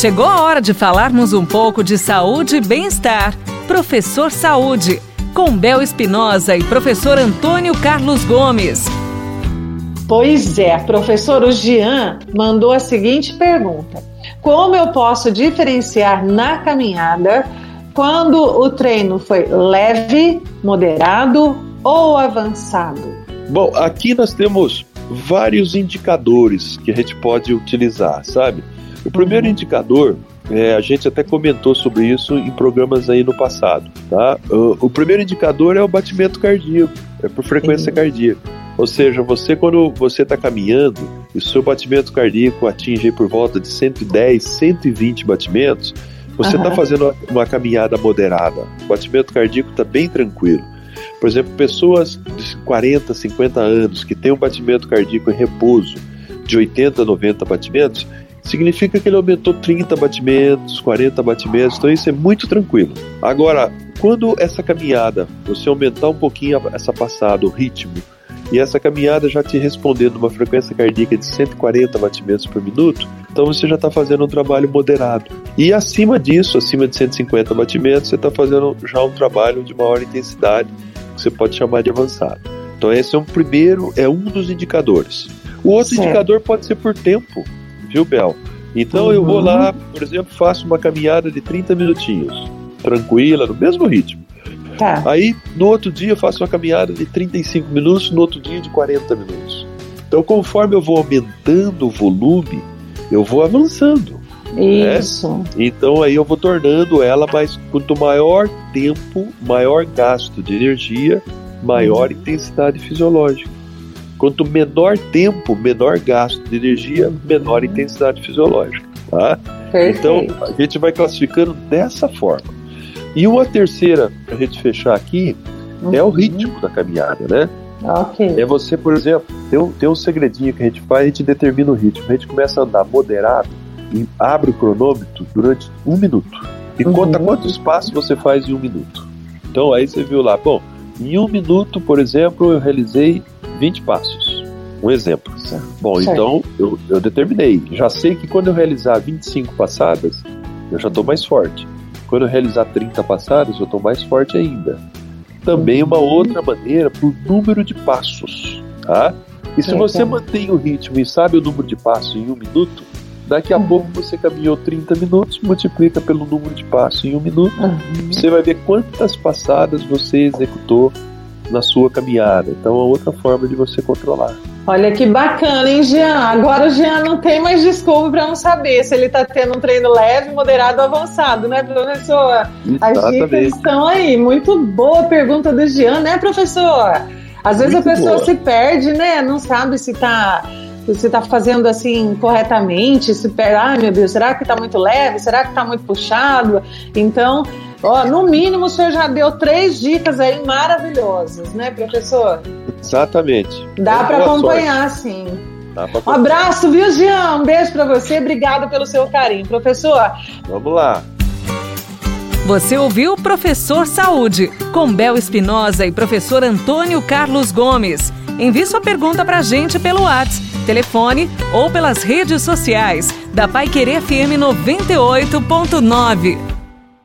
Chegou a hora de falarmos um pouco de saúde e bem-estar. Professor Saúde, com Bel Espinosa e professor Antônio Carlos Gomes. Pois é, professor o Jean mandou a seguinte pergunta: Como eu posso diferenciar na caminhada quando o treino foi leve, moderado ou avançado? Bom, aqui nós temos vários indicadores que a gente pode utilizar, sabe? O primeiro uhum. indicador, é, a gente até comentou sobre isso em programas aí no passado, tá? O, o primeiro indicador é o batimento cardíaco, é por frequência cardíaca. Ou seja, você quando você está caminhando e o seu batimento cardíaco atinge por volta de 110, 120 batimentos, você está uhum. fazendo uma caminhada moderada. O batimento cardíaco está bem tranquilo. Por exemplo, pessoas de 40, 50 anos que têm um batimento cardíaco em repouso de 80, 90 batimentos, significa que ele aumentou 30 batimentos, 40 batimentos, então isso é muito tranquilo. Agora, quando essa caminhada, você aumentar um pouquinho essa passada, o ritmo, e essa caminhada já te respondendo uma frequência cardíaca de 140 batimentos por minuto, então você já está fazendo um trabalho moderado. E acima disso, acima de 150 batimentos, você está fazendo já um trabalho de maior intensidade, que você pode chamar de avançado. Então esse é um primeiro, é um dos indicadores. O outro certo. indicador pode ser por tempo viu, Bel? Então uhum. eu vou lá, por exemplo, faço uma caminhada de 30 minutinhos, tranquila, no mesmo ritmo. Tá. Aí no outro dia eu faço uma caminhada de 35 minutos, no outro dia de 40 minutos. Então, conforme eu vou aumentando o volume, eu vou avançando. Né? Isso. Né? Então aí eu vou tornando ela mais quanto maior tempo, maior gasto de energia, maior uhum. intensidade fisiológica. Quanto menor tempo, menor gasto de energia, menor intensidade fisiológica. Tá? Então, a gente vai classificando dessa forma. E uma terceira, para a gente fechar aqui, uhum. é o ritmo da caminhada, né? Okay. É você, por exemplo, tem um, tem um segredinho que a gente faz, a gente determina o ritmo. A gente começa a andar moderado e abre o cronômetro durante um minuto. E uhum. conta quantos passos você faz em um minuto. Então aí você viu lá, bom, em um minuto, por exemplo, eu realizei 20 passos. Um exemplo. Certo. Bom, certo. então eu, eu determinei. Já sei que quando eu realizar 25 passadas, eu já estou mais forte. Quando eu realizar 30 passadas, eu estou mais forte ainda. Também uma outra maneira para o número de passos. Tá? E se você mantém o ritmo e sabe o número de passos em um minuto, daqui a uhum. pouco você caminhou 30 minutos, multiplica pelo número de passos em um minuto, uhum. você vai ver quantas passadas você executou na sua caminhada. Então é outra forma de você controlar. Olha que bacana, hein, Jean? Agora o Jean não tem mais desculpa para não saber se ele está tendo um treino leve, moderado ou avançado, né, professor? As dicas estão aí. Muito boa pergunta do Jean, né, professor? Às vezes Muito a pessoa boa. se perde, né? Não sabe se está se está fazendo assim corretamente, se perde, ai meu Deus, será que está muito leve? Será que está muito puxado? Então, Ó, no mínimo, o senhor já deu três dicas aí maravilhosas, né, professor? Exatamente. Dá para acompanhar, sorte. sim. Um abraço, viu, Jean? Um beijo para você. Obrigada pelo seu carinho. Professor? Vamos lá. Você ouviu Professor Saúde, com Bel Espinosa e professor Antônio Carlos Gomes. Envie sua pergunta para a gente pelo WhatsApp, telefone ou pelas redes sociais da Pai Querer FM 98.9.